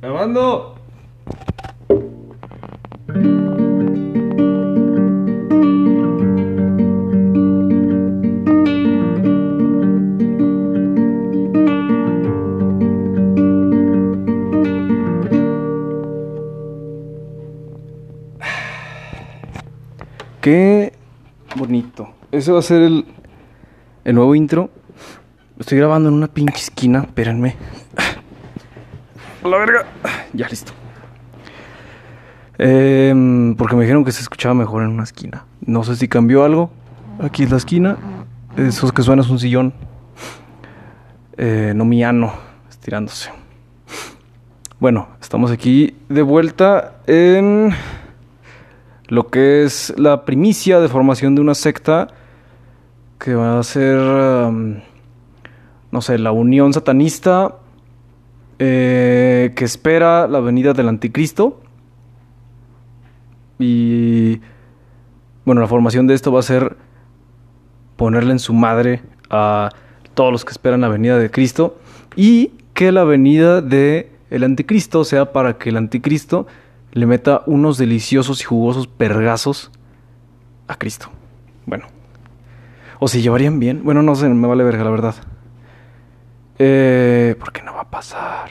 ¡Grabando! Qué bonito. Ese va a ser el, el nuevo intro. Estoy grabando en una pinche esquina. Espérenme. La verga. Ya listo. Em, porque me dijeron que se escuchaba mejor en una esquina. No sé si cambió algo. Aquí es la esquina. Esos que suena es un sillón. Eh, no miano. Estirándose. Bueno, estamos aquí de vuelta en lo que es la primicia de formación de una secta que va a ser, no sé, la unión satanista eh, que espera la venida del anticristo. Y bueno, la formación de esto va a ser ponerle en su madre a todos los que esperan la venida de Cristo y que la venida de el anticristo sea para que el anticristo le meta unos deliciosos y jugosos pergazos a Cristo. Bueno. O si llevarían bien. Bueno, no sé, me vale verga, la verdad. Eh, porque no va a pasar.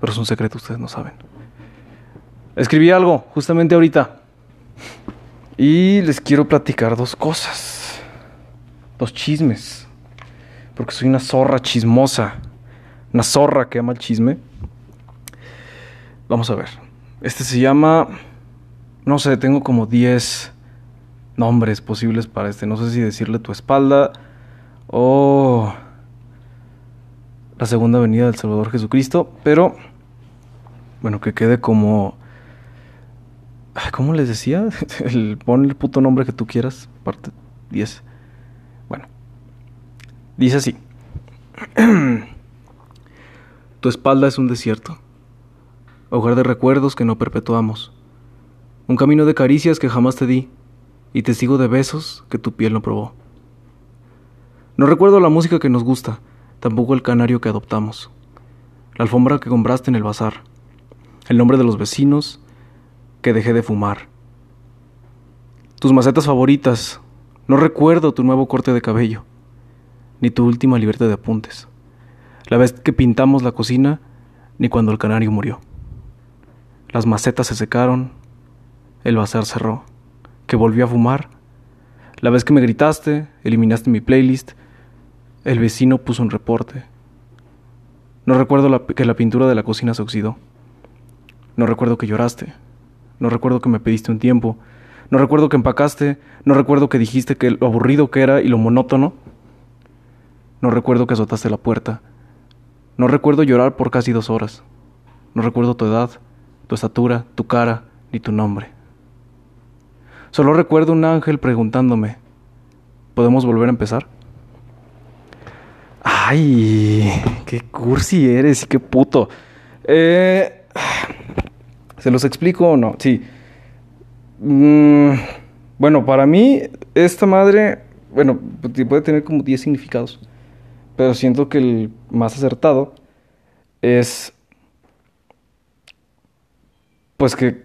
Pero es un secreto, ustedes no saben. Escribí algo justamente ahorita. Y les quiero platicar dos cosas. Dos chismes. Porque soy una zorra chismosa. Una zorra que ama el chisme. Vamos a ver. Este se llama... No sé, tengo como 10 nombres posibles para este. No sé si decirle tu espalda o la segunda venida del Salvador Jesucristo. Pero, bueno, que quede como... ¿Cómo les decía? El, pon el puto nombre que tú quieras. Parte 10. Bueno. Dice así. tu espalda es un desierto hogar de recuerdos que no perpetuamos, un camino de caricias que jamás te di, y testigo de besos que tu piel no probó. No recuerdo la música que nos gusta, tampoco el canario que adoptamos, la alfombra que compraste en el bazar, el nombre de los vecinos que dejé de fumar, tus macetas favoritas, no recuerdo tu nuevo corte de cabello, ni tu última libertad de apuntes, la vez que pintamos la cocina, ni cuando el canario murió. Las macetas se secaron, el bazar cerró, que volvió a fumar. La vez que me gritaste, eliminaste mi playlist, el vecino puso un reporte. No recuerdo que la pintura de la cocina se oxidó. No recuerdo que lloraste. No recuerdo que me pediste un tiempo. No recuerdo que empacaste. No recuerdo que dijiste que lo aburrido que era y lo monótono. No recuerdo que azotaste la puerta. No recuerdo llorar por casi dos horas. No recuerdo tu edad tu estatura, tu cara ni tu nombre. Solo recuerdo un ángel preguntándome, ¿podemos volver a empezar? Ay, qué cursi eres y qué puto. Eh, ¿Se los explico o no? Sí. Mm, bueno, para mí, esta madre, bueno, puede tener como 10 significados. Pero siento que el más acertado es pues que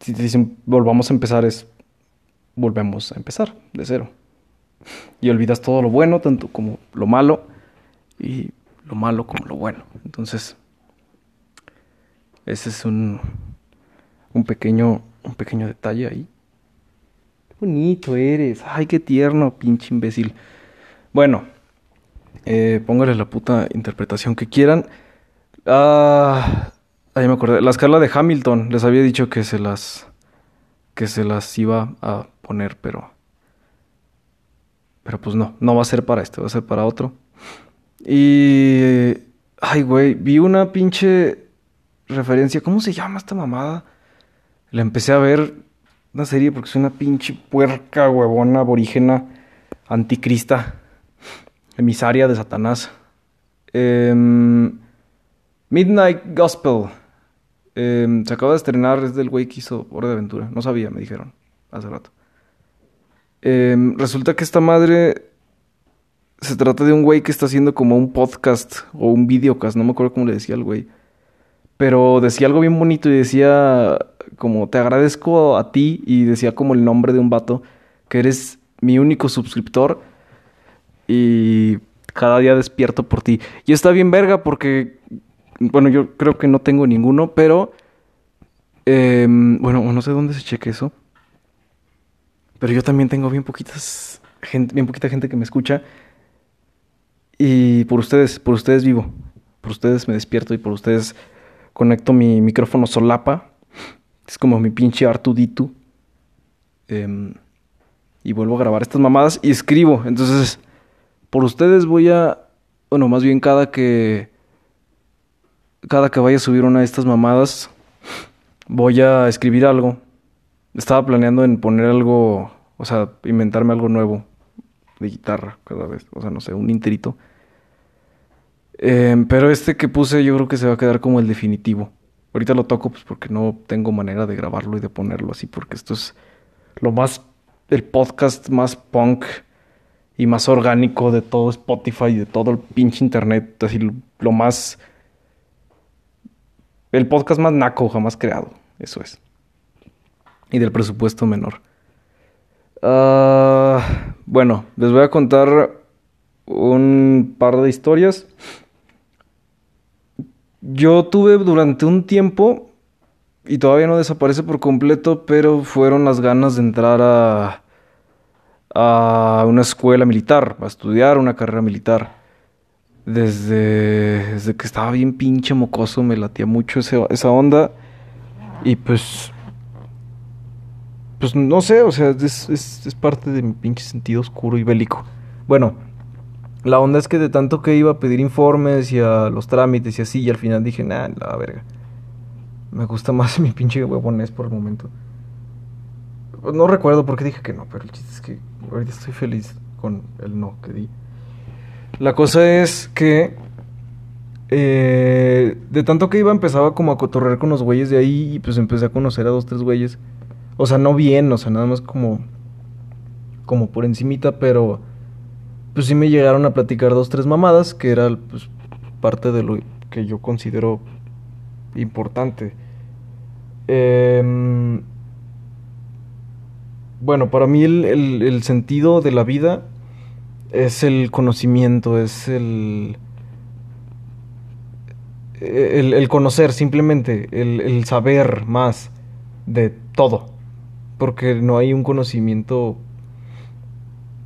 si te dicen volvamos a empezar es volvemos a empezar de cero. Y olvidas todo lo bueno, tanto como lo malo, y lo malo como lo bueno. Entonces, ese es un, un pequeño, un pequeño detalle ahí. Qué bonito eres. Ay, qué tierno, pinche imbécil. Bueno, eh, póngale la puta interpretación que quieran. Ah, Ahí me acordé. La escala de Hamilton. Les había dicho que se las. que se las iba a poner, pero. Pero pues no. No va a ser para este, va a ser para otro. Y. Ay, güey. Vi una pinche referencia. ¿Cómo se llama esta mamada? La empecé a ver. Una serie porque soy una pinche puerca, huevona, aborígena, anticrista, emisaria de Satanás. Em, Midnight Gospel. Em, se acaba de estrenar, es del güey que hizo Hora de Aventura. No sabía, me dijeron hace rato. Em, resulta que esta madre se trata de un güey que está haciendo como un podcast o un videocast, no me acuerdo cómo le decía el güey. pero decía algo bien bonito y decía como te agradezco a ti y decía como el nombre de un vato que eres mi único suscriptor y cada día despierto por ti. Y está bien verga porque, bueno, yo creo que no tengo ninguno, pero, em, bueno, no sé dónde se cheque eso. Pero yo también tengo bien poquitas bien poquita gente que me escucha. Y por ustedes, por ustedes vivo. Por ustedes me despierto y por ustedes conecto mi micrófono solapa. Es como mi pinche Artuditu. Em, y vuelvo a grabar estas mamadas y escribo. Entonces, por ustedes voy a. Bueno, más bien cada que. Cada que vaya a subir una de estas mamadas, voy a escribir algo. Estaba planeando en poner algo. O sea, inventarme algo nuevo de guitarra cada vez. O sea, no sé, un interito. Em, pero este que puse yo creo que se va a quedar como el definitivo. Ahorita lo toco pues porque no tengo manera de grabarlo y de ponerlo así porque esto es lo más el podcast más punk y más orgánico de todo Spotify y de todo el pinche internet, así lo, más el podcast más naco jamás creado, eso es. Y del presupuesto menor. Ah, bueno, les voy a contar un par de historias. Yo tuve durante un tiempo, y todavía no desaparece por completo, pero fueron las ganas de entrar a, a una escuela militar, a estudiar una carrera militar. Desde, desde que estaba bien pinche mocoso me latía mucho esa onda. Y pues... Pues no sé, o sea, es, es parte de mi pinche sentido oscuro y bélico. Bueno, la onda es que de tanto que iba a pedir informes y a los trámites y así, y al final dije, nah, la verga. Me gusta más mi pinche huevonés por el momento. No recuerdo por qué dije que no, pero el chiste es que ahorita estoy feliz con el no que di. La cosa es que eh, de tanto que iba empezaba como a cotorrear con los güeyes de ahí y pues empecé a conocer a dos, tres güeyes. O sea, no bien, o sea, nada más como como por encimita, pero pues sí me llegaron a platicar dos, tres mamadas, que era pues, parte de lo que yo considero importante. Em, bueno, para mí el, sentido de la vida es el conocimiento, es el, el, conocer simplemente, el, el, saber más de todo, porque no hay un conocimiento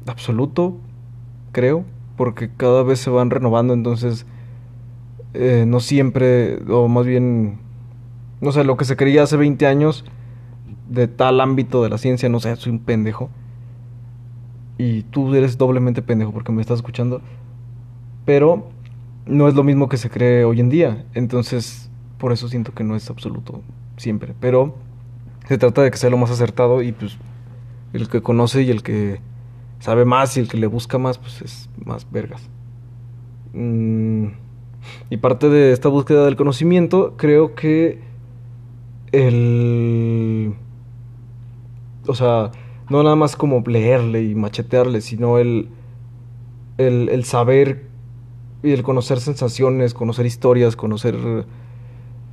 absoluto, creo, porque cada vez se van renovando, entonces eh, no siempre, o más bien, no sé, lo que se creía hace 20 años de tal ámbito de la ciencia, no sé, soy un pendejo. Y tú eres doblemente pendejo porque me estás escuchando. Pero no es lo mismo que se cree hoy en día. Entonces, por eso siento que no es absoluto siempre. Pero se trata de que sea lo más acertado y pues el que conoce y el que sabe más y el que le busca más, pues es más vergas. Mm, y parte de esta búsqueda del conocimiento, creo que el... O sea, no nada más como leerle y machetearle, sino el, el, el saber y el conocer sensaciones, conocer historias, conocer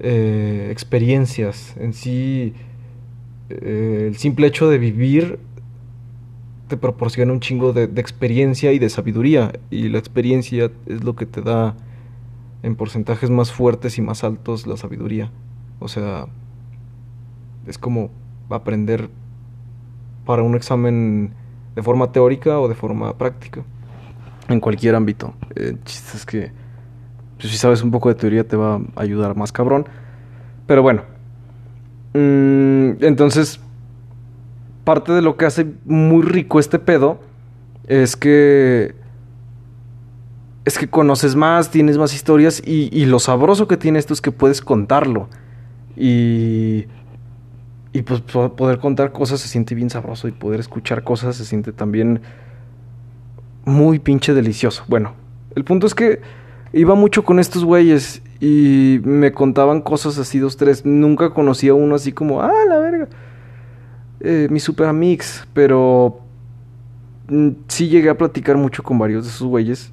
eh, experiencias. En sí, eh, el simple hecho de vivir te proporciona un chingo de, experiencia y de sabiduría. Y la experiencia es lo que te da en porcentajes más fuertes y más altos la sabiduría. O sea, es como aprender para un examen de forma teórica o de forma práctica. En cualquier ámbito. El chiste es que pues, si sabes un poco de teoría te va a ayudar más cabrón. Pero bueno. Mm, entonces, parte de lo que hace muy rico este pedo es que es que conoces más, tienes más historias y, lo sabroso que tiene esto es que puedes contarlo. Y, y pues poder contar cosas se siente bien sabroso y poder escuchar cosas se siente también muy pinche delicioso. Bueno, el punto es que iba mucho con estos güeyes y me contaban cosas así, dos, tres. Nunca conocía uno así como, ah, la verga eh, mi super amix, pero mm, sí llegué a platicar mucho con varios de esos güeyes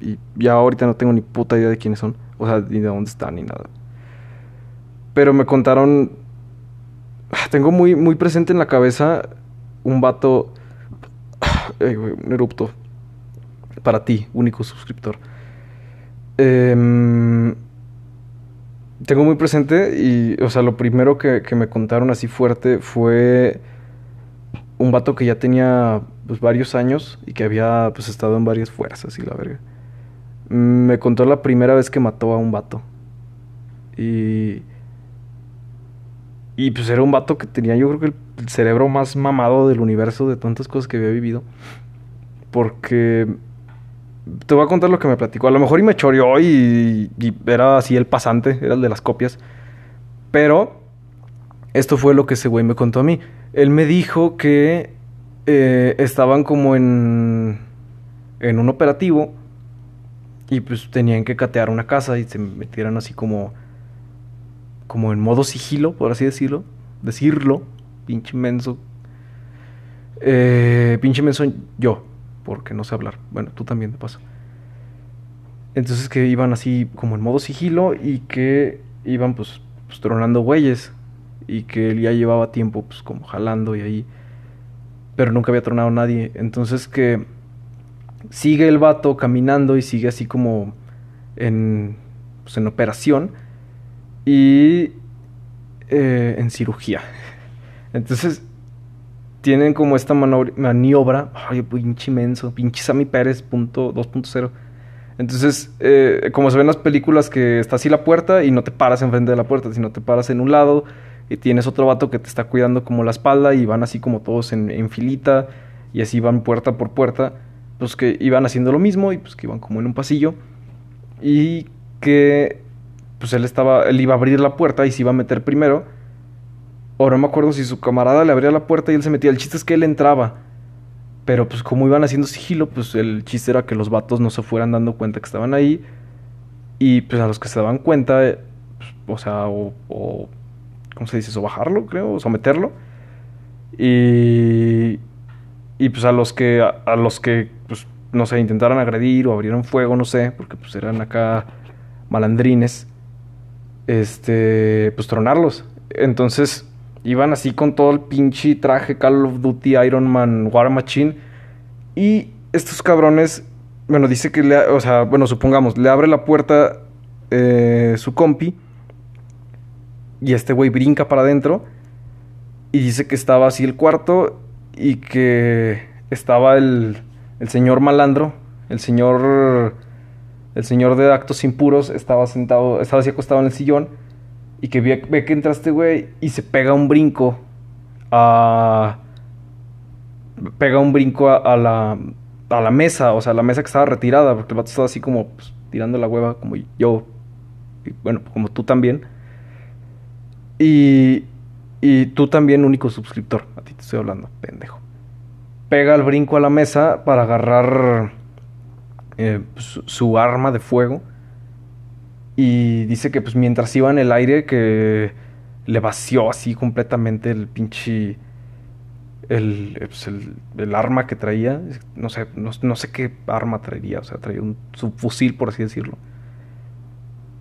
y ya ahorita no tengo ni puta idea de quiénes son, o sea, ni de dónde están ni nada. Pero me contaron. Tengo muy, muy presente en la cabeza un vato. un erupto. Para ti, único suscriptor. Em, tengo muy presente y, o sea, lo primero que, me contaron así fuerte fue un vato que ya tenía pues, varios años y que había pues estado en varias fuerzas y la verga. Me contó la primera vez que mató a un vato. Y. Y pues era un vato que tenía, yo creo que el cerebro más mamado del universo de tantas cosas que había vivido. Porque. Te voy a contar lo que me platicó. A lo mejor y me choreó y, y era así el pasante, era el de las copias. Pero. Esto fue lo que ese güey me contó a mí. Él me dijo que eh, estaban como en, en un operativo y pues tenían que catear una casa y se metieran así como, como en modo sigilo, por así decirlo. Decirlo, pinche menso. Eh, pinche menso yo, porque no sé hablar. Bueno, tú también de paso. Entonces que iban así como en modo sigilo y que iban pues, pues tronando güeyes. Y que él ya llevaba tiempo pues como jalando y ahí pero nunca había tronado nadie. Entonces que sigue el vato caminando y sigue así como en, pues, en operación y eh, en cirugía. Entonces tienen como esta maniobra, ay, pinche inmenso, pinche Sammy Pérez punto 2.0. Entonces, eh, como se ven las películas que está así la puerta y no te paras enfrente de la puerta, sino te paras en un lado y tienes otro vato que te está cuidando como la espalda y van así como todos en, filita y así van puerta por puerta, pues que iban haciendo lo mismo y pues que iban como en un pasillo y que pues él estaba, él iba a abrir la puerta y se iba a meter primero. O no me acuerdo si su camarada le abría la puerta y él se metía. El chiste es que él entraba. Pero pues como iban haciendo sigilo, pues el chiste era que los vatos no se fueran dando cuenta que estaban ahí. Y pues a los que se daban cuenta, pues, o sea, o ¿cómo se dice eso? Bajarlo, creo, o someterlo. Y, y pues a los que, a, los que, pues, no sé, intentaran agredir o abrieron fuego, no sé, porque pues eran acá malandrines, este, pues tronarlos. Entonces iban así con todo el pinche traje Call of Duty Iron Man War Machine. Y estos cabrones, bueno, dice que le, o sea, bueno, supongamos, le abre la puerta eh, su compi y este güey brinca para adentro y dice que estaba así el cuarto y que estaba el, el señor malandro, el señor el señor de actos impuros estaba sentado, estaba así acostado en el sillón y que ve, que entra este güey y se pega un brinco a pega un brinco a, la a la mesa, o sea, la mesa que estaba retirada, porque el vato estaba así como pues, tirando la hueva como yo bueno, como tú también. Y, y tú también, único suscriptor. A ti te estoy hablando, pendejo. Pega el brinco a la mesa para agarrar eh, su, arma de fuego. Y dice que pues mientras iba en el aire que le vació así completamente el pinche... El, pues, el, arma que traía. No sé, no, sé qué arma traería. O sea, traía un subfusil, por así decirlo.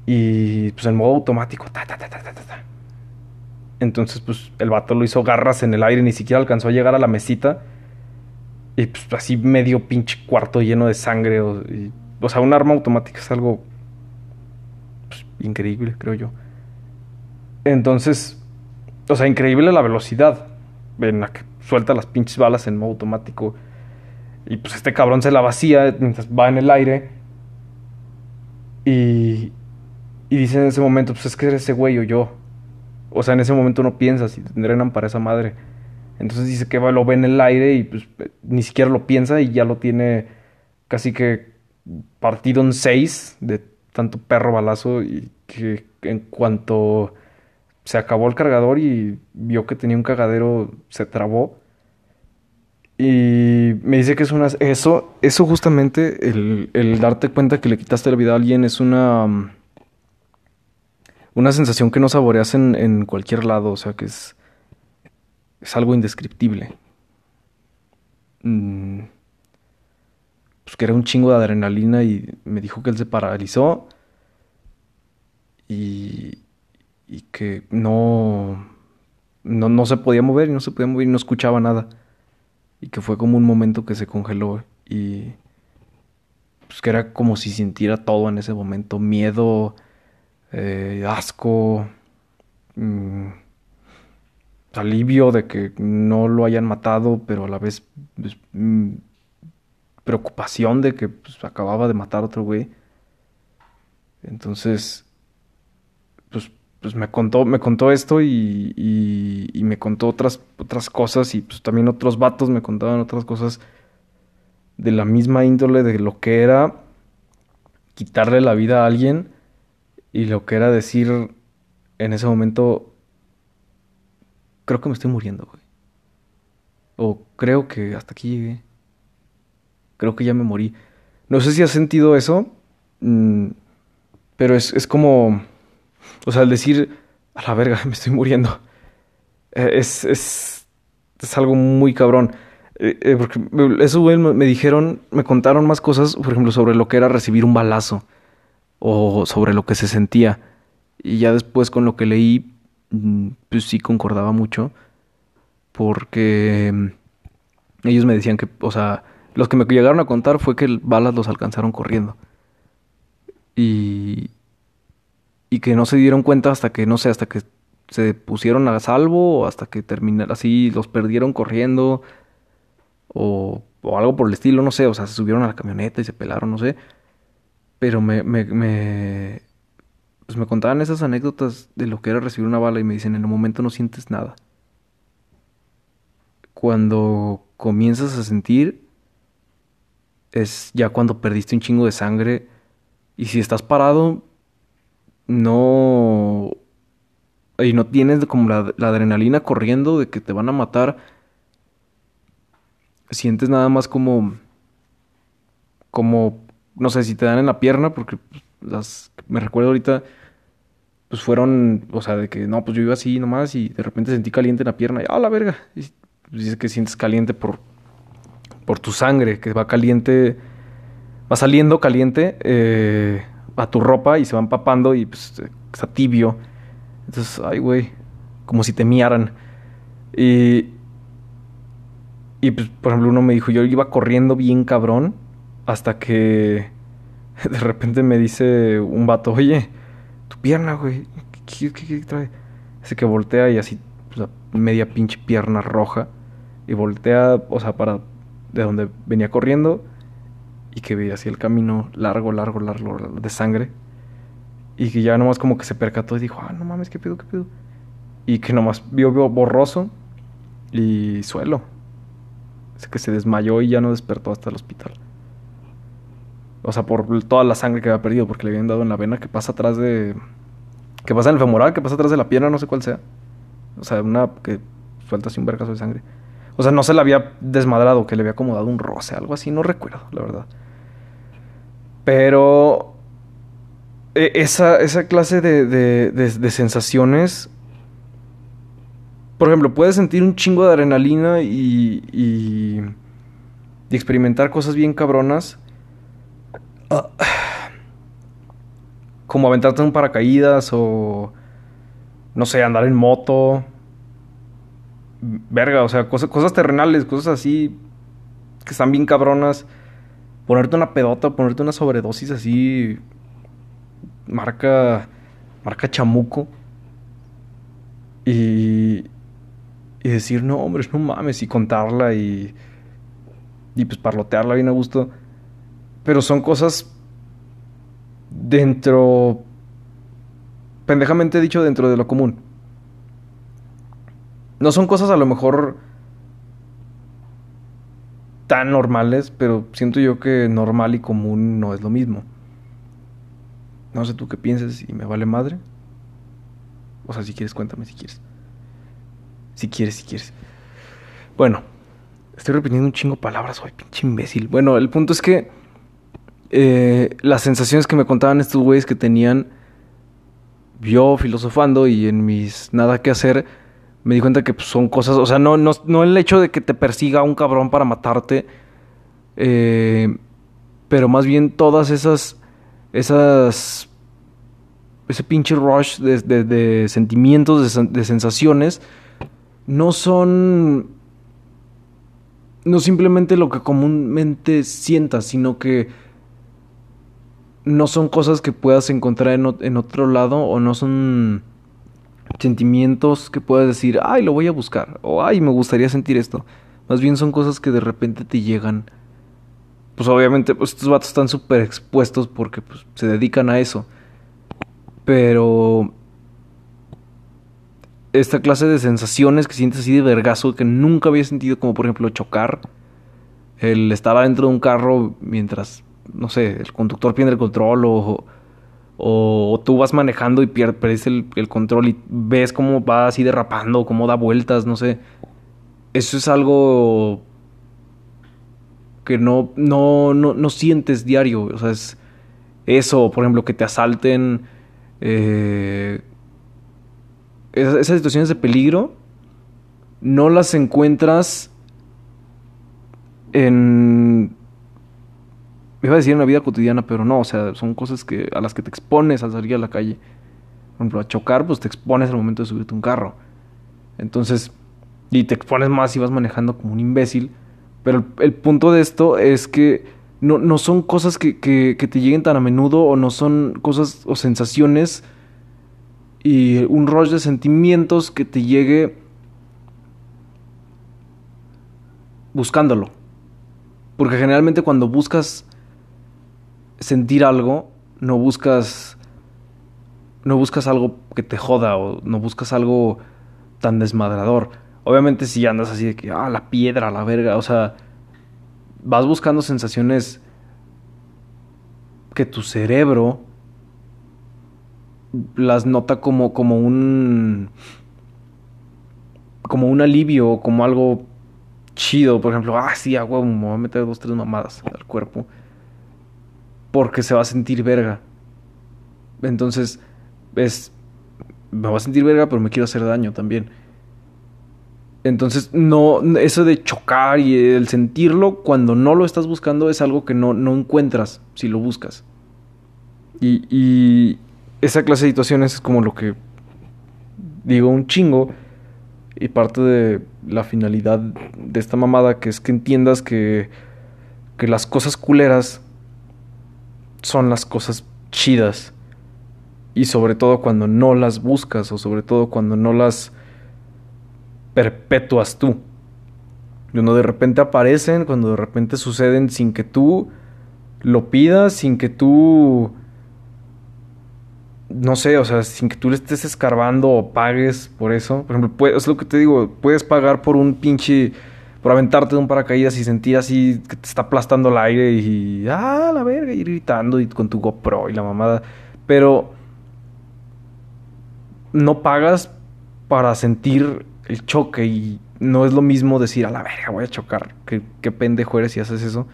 Y pues en modo automático. Ta, ta, ta. Entonces, pues el vato lo hizo garras en el aire, ni siquiera alcanzó a llegar a la mesita. Y pues así medio pinche cuarto lleno de sangre. O, sea, un arma automática es algo increíble, creo yo. Entonces, o sea, increíble la velocidad en la que suelta las pinches balas en modo automático. Y pues este cabrón se la vacía mientras va en el aire. Y, y dice en ese momento, pues es que eres ese güey o yo. O sea, en ese momento no piensa si entrenan para esa madre. Entonces dice que lo ve en el aire y pues ni siquiera lo piensa y ya lo tiene casi que partido en seis de tanto perro balazo y que en cuanto se acabó el cargador y vio que tenía un cagadero, se trabó. Y me dice que es una... Eso, eso justamente, el, el darte cuenta que le quitaste la vida a alguien es una una sensación que no saboreas en, cualquier lado, o sea que es, es algo indescriptible. Mm, pues que era un chingo de adrenalina y me dijo que él se paralizó y, y que no, no, no se podía mover y no se podía mover y no escuchaba nada. Y que fue como un momento que se congeló y pues que era como si sintiera todo en ese momento, miedo, eh, asco, mm, alivio de que no lo hayan matado, pero a la vez pues, mm, preocupación de que pues, acababa de matar a otro güey. Entonces, pues, me contó, me contó esto y, y, me contó otras, otras cosas y pues también otros vatos me contaban otras cosas de la misma índole de lo que era quitarle la vida a alguien y lo que era decir en ese momento, creo que me estoy muriendo, güey. O creo que hasta aquí llegué. Creo que ya me morí. No sé si has sentido eso, mm, pero es, es como, o sea, al decir, a la verga, me estoy muriendo, eh, es, es, es algo muy cabrón. Eh, eh, porque eso, me dijeron, me contaron más cosas, por ejemplo, sobre lo que era recibir un balazo o sobre lo que se sentía. Y ya después con lo que leí, mm, pues sí concordaba mucho, porque mm, ellos me decían que, o sea, los que me llegaron a contar fue que balas los alcanzaron corriendo. Y, y que no se dieron cuenta hasta que, no sé, hasta que se pusieron a salvo o hasta que terminaron así, los perdieron corriendo o, o, algo por el estilo, no sé, o sea, se subieron a la camioneta y se pelaron, no sé. Pero me, me, me, pues me contaban esas anécdotas de lo que era recibir una bala y me dicen, en el momento no sientes nada. Cuando comienzas a sentir, es ya cuando perdiste un chingo de sangre. Y si estás parado, no... Y no tienes como la, adrenalina corriendo de que te van a matar sientes nada más como, como, no sé, si te dan en la pierna, porque las, me recuerdo ahorita, pues fueron, o sea, de que no, pues yo iba así nomás y de repente sentí caliente en la pierna y, ah, la verga. Y dices que sientes caliente por, por tu sangre, que va caliente, va saliendo caliente eh, a tu ropa y se va empapando y pues está tibio. Entonces, ay, güey, como si te miaran. Y, y pues, por ejemplo, uno me dijo, yo iba corriendo bien cabrón hasta que de repente me dice un vato, oye, tu pierna, güey, ¿qué, trae? Ese que voltea y así, pues, media pinche pierna roja. Y voltea, o sea, para de donde venía corriendo y que veía así el camino largo, largo, largo de sangre. Y que ya nomás como que se percató y dijo, ah, no mames, qué pedo, qué pedo. Y que nomás vio, vio borroso y suelo que se desmayó y ya no despertó hasta el hospital. O sea, por toda la sangre que había perdido, porque le habían dado en la vena que pasa atrás de. que pasa en el femoral, que pasa atrás de la pierna, no sé cuál sea. O sea, una que suelta así un vergazo de sangre. O sea, no se la había desmadrado, que le había acomodado un roce, algo así, no recuerdo, la verdad. Pero. E, esa, esa clase de, de, sensaciones por ejemplo, puedes sentir un chingo de adrenalina y, y, experimentar cosas bien cabronas. Ah, como aventarte en un paracaídas o, no sé, andar en moto. Verga, o sea, cosas, cosas terrenales, cosas así que están bien cabronas. Ponerte una pedota, ponerte una sobredosis así. Marca. Marca chamuco. Y, y decir, no, hombre, no mames, y contarla y, y pues parlotearla bien a gusto. Pero son cosas dentro, pendejamente dicho, dentro de lo común. No son cosas a lo mejor tan normales, pero siento yo que normal y común no es lo mismo. No sé tú qué pienses y me vale madre. O sea, si quieres, cuéntame si quieres. Si quieres, si quieres. Bueno, estoy repitiendo un chingo palabras hoy, pinche imbécil. Bueno, el punto es que eh, las sensaciones que me contaban estos güeyes que tenían yo filosofando y en mis nada que hacer, me di cuenta que pues, son cosas, o sea, no, no, no, el hecho de que te persiga un cabrón para matarte, eh, pero más bien todas esas, esas ese pinche rush de, sentimientos, de, sensaciones, no son... No simplemente lo que comúnmente sientas, sino que no son cosas que puedas encontrar en, en otro lado o no son sentimientos que puedas decir, ay, lo voy a buscar, o ay, me gustaría sentir esto. Más bien son cosas que de repente te llegan. Pues obviamente, pues estos vatos están súper expuestos porque pues, se dedican a eso. Pero esta clase de sensaciones que sientes así de vergazo que nunca había sentido, como por ejemplo chocar, el estar adentro de un carro mientras, no sé, el conductor pierde el control o, o, tú vas manejando y pierdes el, control y ves cómo va así derrapando, cómo da vueltas, no sé. Eso es algo que no, no, no, no sientes diario, o sea, es eso, por ejemplo, que te asalten eh, esas, situaciones de peligro no las encuentras en iba a decir en la vida cotidiana, pero no, o sea, son cosas que a las que te expones al salir a la calle. Por ejemplo, a chocar, pues te expones al momento de subirte un carro. Entonces, y te expones más si vas manejando como un imbécil. Pero el, punto de esto es que no, no son cosas que, que, te lleguen tan a menudo o no son cosas o sensaciones y un rush de sentimientos que te llegue buscándolo. Porque generalmente cuando buscas sentir algo, no buscas no buscas algo que te joda o no buscas algo tan desmadrador. Obviamente si andas así de que ah la piedra, la verga, o sea, vas buscando sensaciones que tu cerebro las nota como, como un. como un alivio, como algo chido. Por ejemplo, ah, sí, agua, me voy a meter dos, tres mamadas al cuerpo. Porque se va a sentir verga. Entonces, es. Me va a sentir verga, pero me quiero hacer daño también. Entonces, no, eso de chocar y el sentirlo cuando no lo estás buscando es algo que no, no encuentras si lo buscas. Y, y esa clase de situaciones es como lo que digo un chingo y parte de la finalidad de esta mamada que es que entiendas que, que las cosas culeras son las cosas chidas y sobre todo cuando no las buscas o sobre todo cuando no las perpetuas tú. Cuando de repente aparecen, cuando de repente suceden sin que tú lo pidas, sin que tú... No sé, o sea, sin que tú le estés escarbando o pagues por eso. Por ejemplo, es lo que te digo, puedes pagar por un pinche... Por aventarte de un paracaídas y sentir así que te está aplastando el aire y... Ah, la verga, y gritando y con tu GoPro y la mamada. Pero... No pagas para sentir el choque y no es lo mismo decir a la verga voy a chocar. Qué, qué pendejo eres si haces eso.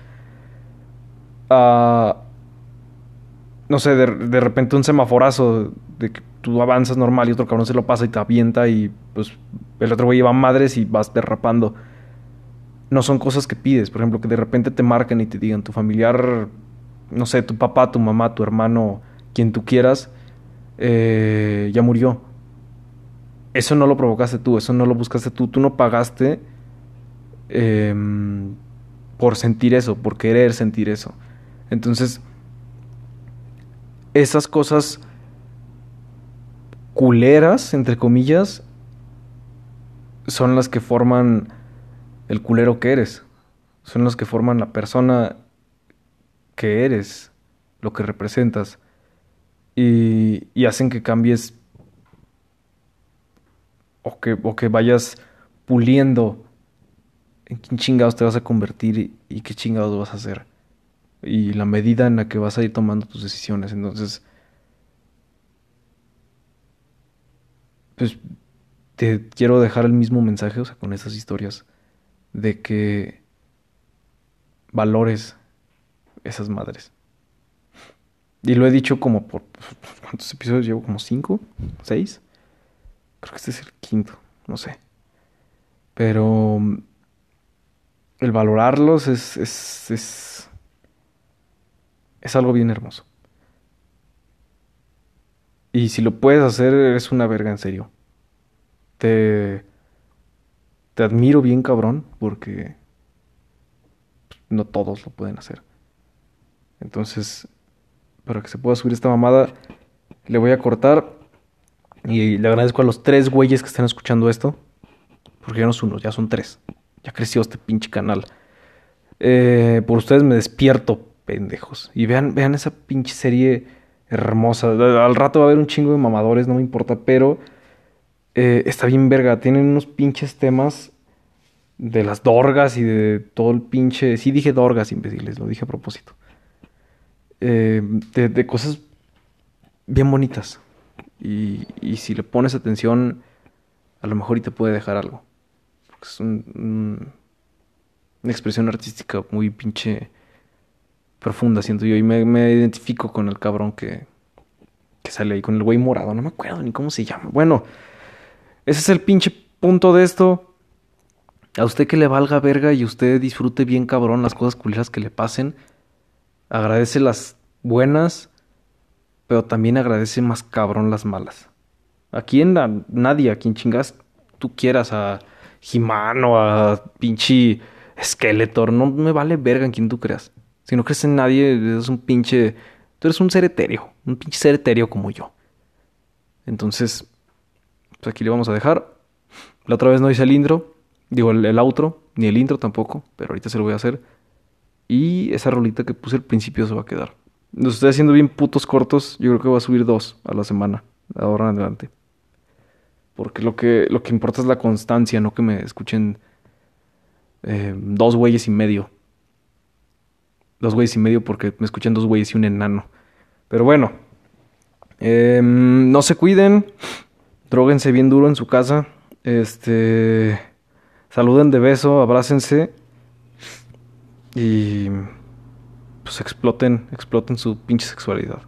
Uh, no sé, de, de, repente un semaforazo de que tú avanzas normal y otro cabrón se lo pasa y te avienta y pues el otro güey lleva madres y vas derrapando. No son cosas que pides, por ejemplo, que de repente te marquen y te digan tu familiar, no sé, tu papá, tu mamá, tu hermano, quien tú quieras, eh, ya murió eso no lo provocaste tú, eso no lo buscaste tú, tú no pagaste em, por sentir eso, por querer sentir eso. Entonces, esas cosas culeras, entre comillas, son las que forman el culero que eres. Son las que forman la persona que eres, lo que representas. Y, y hacen que cambies o que, vayas puliendo en qué chingados te vas a convertir y, qué chingados vas a hacer. Y la medida en la que vas a ir tomando tus decisiones. Entonces, pues te quiero dejar el mismo mensaje, o sea, con estas historias, de que valores esas madres. Y lo he dicho como por... ¿Cuántos episodios llevo? ¿Como cinco? ¿Seis? Creo que este es el quinto, no sé. Pero mm, el valorarlos es, es, es, es algo bien hermoso. Y si lo puedes hacer, eres una verga, en serio. Te. Te admiro bien, cabrón, porque. No todos lo pueden hacer. Entonces, para que se pueda subir esta mamada, le voy a cortar. Y le agradezco a los tres güeyes que están escuchando esto. Porque ya no son uno, ya son tres. Ya creció este pinche canal. Eh, por ustedes me despierto, pendejos. Y vean, vean esa pinche serie hermosa. Al rato va a haber un chingo de mamadores, no me importa, pero eh, está bien verga. Tienen unos pinches temas de las dorgas y de todo el pinche... Sí dije dorgas, imbéciles, lo dije a propósito. Eh, de, cosas bien bonitas. Y, y, si le pones atención, a lo mejor y te puede dejar algo. es un, una expresión artística muy pinche profunda, siento yo. Y me, me identifico con el cabrón que, que sale ahí, con el güey morado. No me acuerdo ni cómo se llama. Bueno, ese es el pinche punto de esto. A usted que le valga verga y usted disfrute bien cabrón las cosas culeras que le pasen. Agradece las buenas, pero también agradece más cabrón las malas. ¿A quién? A nadie, a quien chingas tú quieras, a Jimano, a pinche Skeletor, no me vale verga en quien tú creas. Si no crees en nadie, eres un pinche. Tú eres un ser etéreo, un pinche ser etéreo como yo. Entonces, pues aquí le vamos a dejar. La otra vez no hice el intro, digo el, outro, ni el intro tampoco, pero ahorita se lo voy a hacer. Y esa rolita que puse al principio se va a quedar. Los estoy haciendo bien putos cortos, yo creo que voy a subir dos a la semana, ahora en adelante. Porque lo que, lo que importa es la constancia, no que me escuchen eh, dos güeyes y medio. Dos güeyes y medio porque me escuchan dos güeyes y un enano. Pero bueno, em, no se cuiden, droguense bien duro en su casa, este, saluden de beso, abrácense y pues exploten, exploten su pinche sexualidad.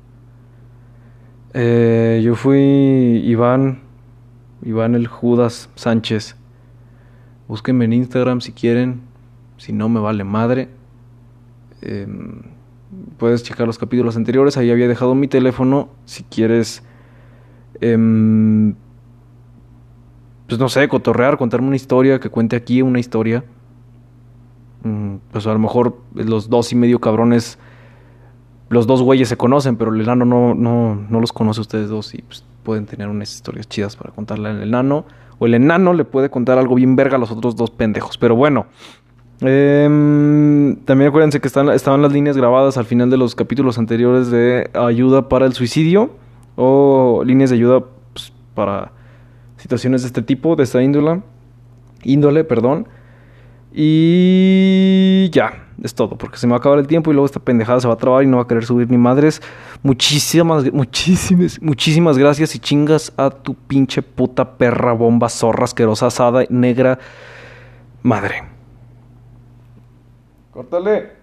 Eh, yo fui Iván, Iván el Judas Sánchez. Búsquenme en Instagram si quieren. Si no, me vale madre. Em, puedes checar los capítulos anteriores. Ahí había dejado mi teléfono. Si quieres. Em, pues no sé, cotorrear, contarme una historia, que cuente aquí una historia. Mm, pues a lo mejor los dos y medio cabrones. Los dos güeyes se conocen, pero el enano no, no, no los conoce ustedes dos y pues, pueden tener unas historias chidas para contarle al enano o el enano le puede contar algo bien verga a los otros dos pendejos. Pero bueno. Em, también acuérdense que están, estaban las líneas grabadas al final de los capítulos anteriores de ayuda para el suicidio o líneas de ayuda pues, para situaciones de este tipo, de esta índole. Índole, perdón. Y ya, es todo, porque se me va a acabar el tiempo y luego esta pendejada se va a trabar y no va a querer subir ni madres. Muchísimas, muchísimas, muchísimas gracias y chingas a tu pinche puta perra bomba zorra asquerosa asada negra madre. Córtale.